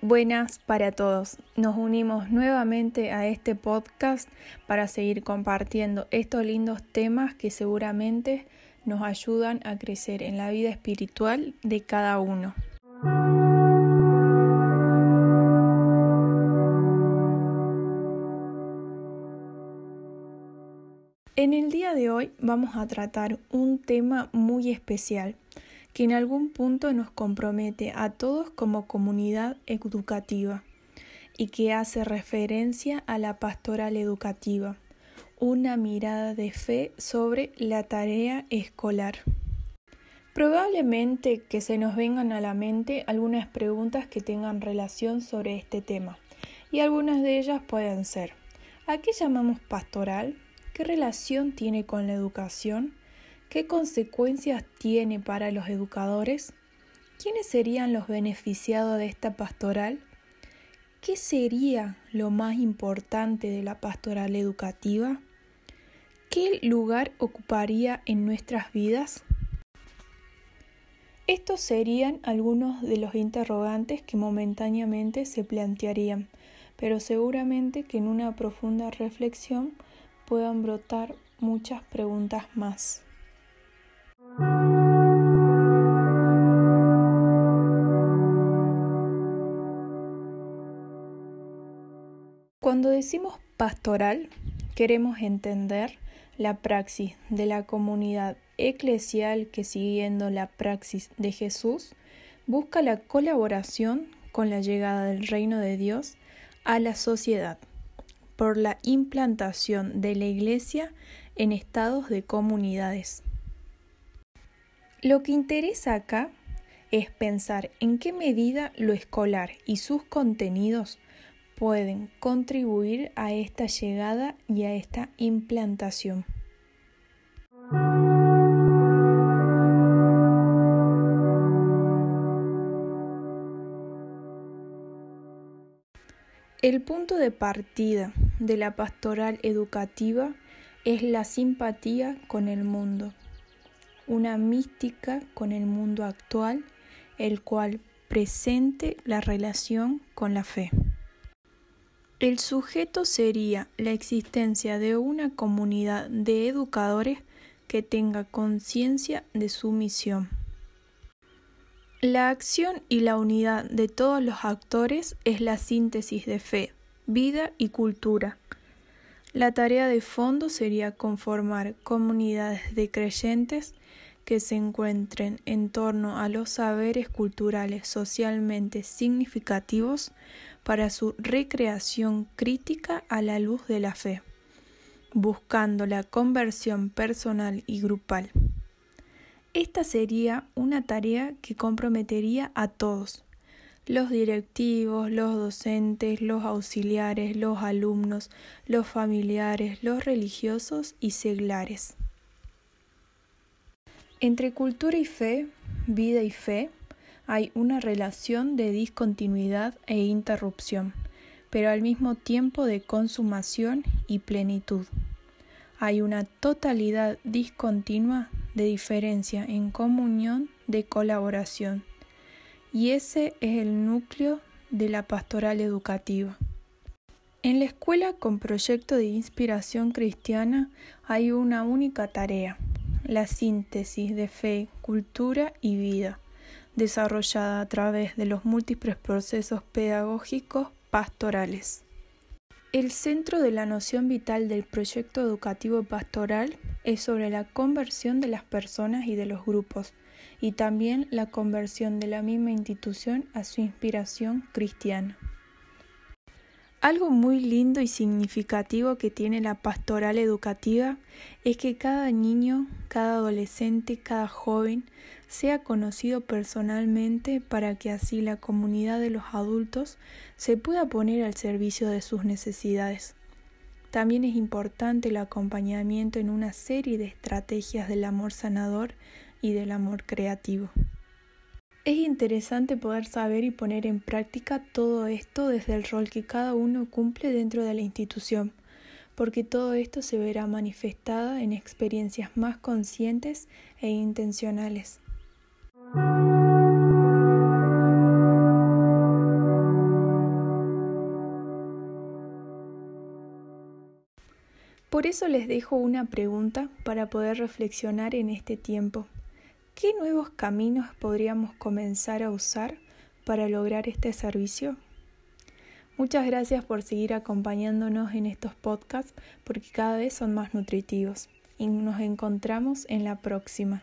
Buenas para todos. Nos unimos nuevamente a este podcast para seguir compartiendo estos lindos temas que seguramente nos ayudan a crecer en la vida espiritual de cada uno. En el día de hoy vamos a tratar un tema muy especial que en algún punto nos compromete a todos como comunidad educativa y que hace referencia a la pastoral educativa, una mirada de fe sobre la tarea escolar. Probablemente que se nos vengan a la mente algunas preguntas que tengan relación sobre este tema, y algunas de ellas pueden ser ¿a qué llamamos pastoral? ¿Qué relación tiene con la educación? ¿Qué consecuencias tiene para los educadores? ¿Quiénes serían los beneficiados de esta pastoral? ¿Qué sería lo más importante de la pastoral educativa? ¿Qué lugar ocuparía en nuestras vidas? Estos serían algunos de los interrogantes que momentáneamente se plantearían, pero seguramente que en una profunda reflexión puedan brotar muchas preguntas más. Cuando decimos pastoral, queremos entender la praxis de la comunidad eclesial que siguiendo la praxis de Jesús busca la colaboración con la llegada del reino de Dios a la sociedad por la implantación de la Iglesia en estados de comunidades. Lo que interesa acá es pensar en qué medida lo escolar y sus contenidos pueden contribuir a esta llegada y a esta implantación. El punto de partida de la pastoral educativa es la simpatía con el mundo una mística con el mundo actual, el cual presente la relación con la fe. El sujeto sería la existencia de una comunidad de educadores que tenga conciencia de su misión. La acción y la unidad de todos los actores es la síntesis de fe, vida y cultura. La tarea de fondo sería conformar comunidades de creyentes que se encuentren en torno a los saberes culturales socialmente significativos para su recreación crítica a la luz de la fe, buscando la conversión personal y grupal. Esta sería una tarea que comprometería a todos, los directivos, los docentes, los auxiliares, los alumnos, los familiares, los religiosos y seglares. Entre cultura y fe, vida y fe, hay una relación de discontinuidad e interrupción, pero al mismo tiempo de consumación y plenitud. Hay una totalidad discontinua de diferencia en comunión de colaboración, y ese es el núcleo de la pastoral educativa. En la escuela con proyecto de inspiración cristiana hay una única tarea, la síntesis de fe, cultura y vida, desarrollada a través de los múltiples procesos pedagógicos pastorales. El centro de la noción vital del proyecto educativo pastoral es sobre la conversión de las personas y de los grupos, y también la conversión de la misma institución a su inspiración cristiana. Algo muy lindo y significativo que tiene la pastoral educativa es que cada niño, cada adolescente, cada joven sea conocido personalmente para que así la comunidad de los adultos se pueda poner al servicio de sus necesidades. También es importante el acompañamiento en una serie de estrategias del amor sanador y del amor creativo. Es interesante poder saber y poner en práctica todo esto desde el rol que cada uno cumple dentro de la institución, porque todo esto se verá manifestada en experiencias más conscientes e intencionales. Por eso les dejo una pregunta para poder reflexionar en este tiempo. ¿Qué nuevos caminos podríamos comenzar a usar para lograr este servicio? Muchas gracias por seguir acompañándonos en estos podcasts porque cada vez son más nutritivos y nos encontramos en la próxima.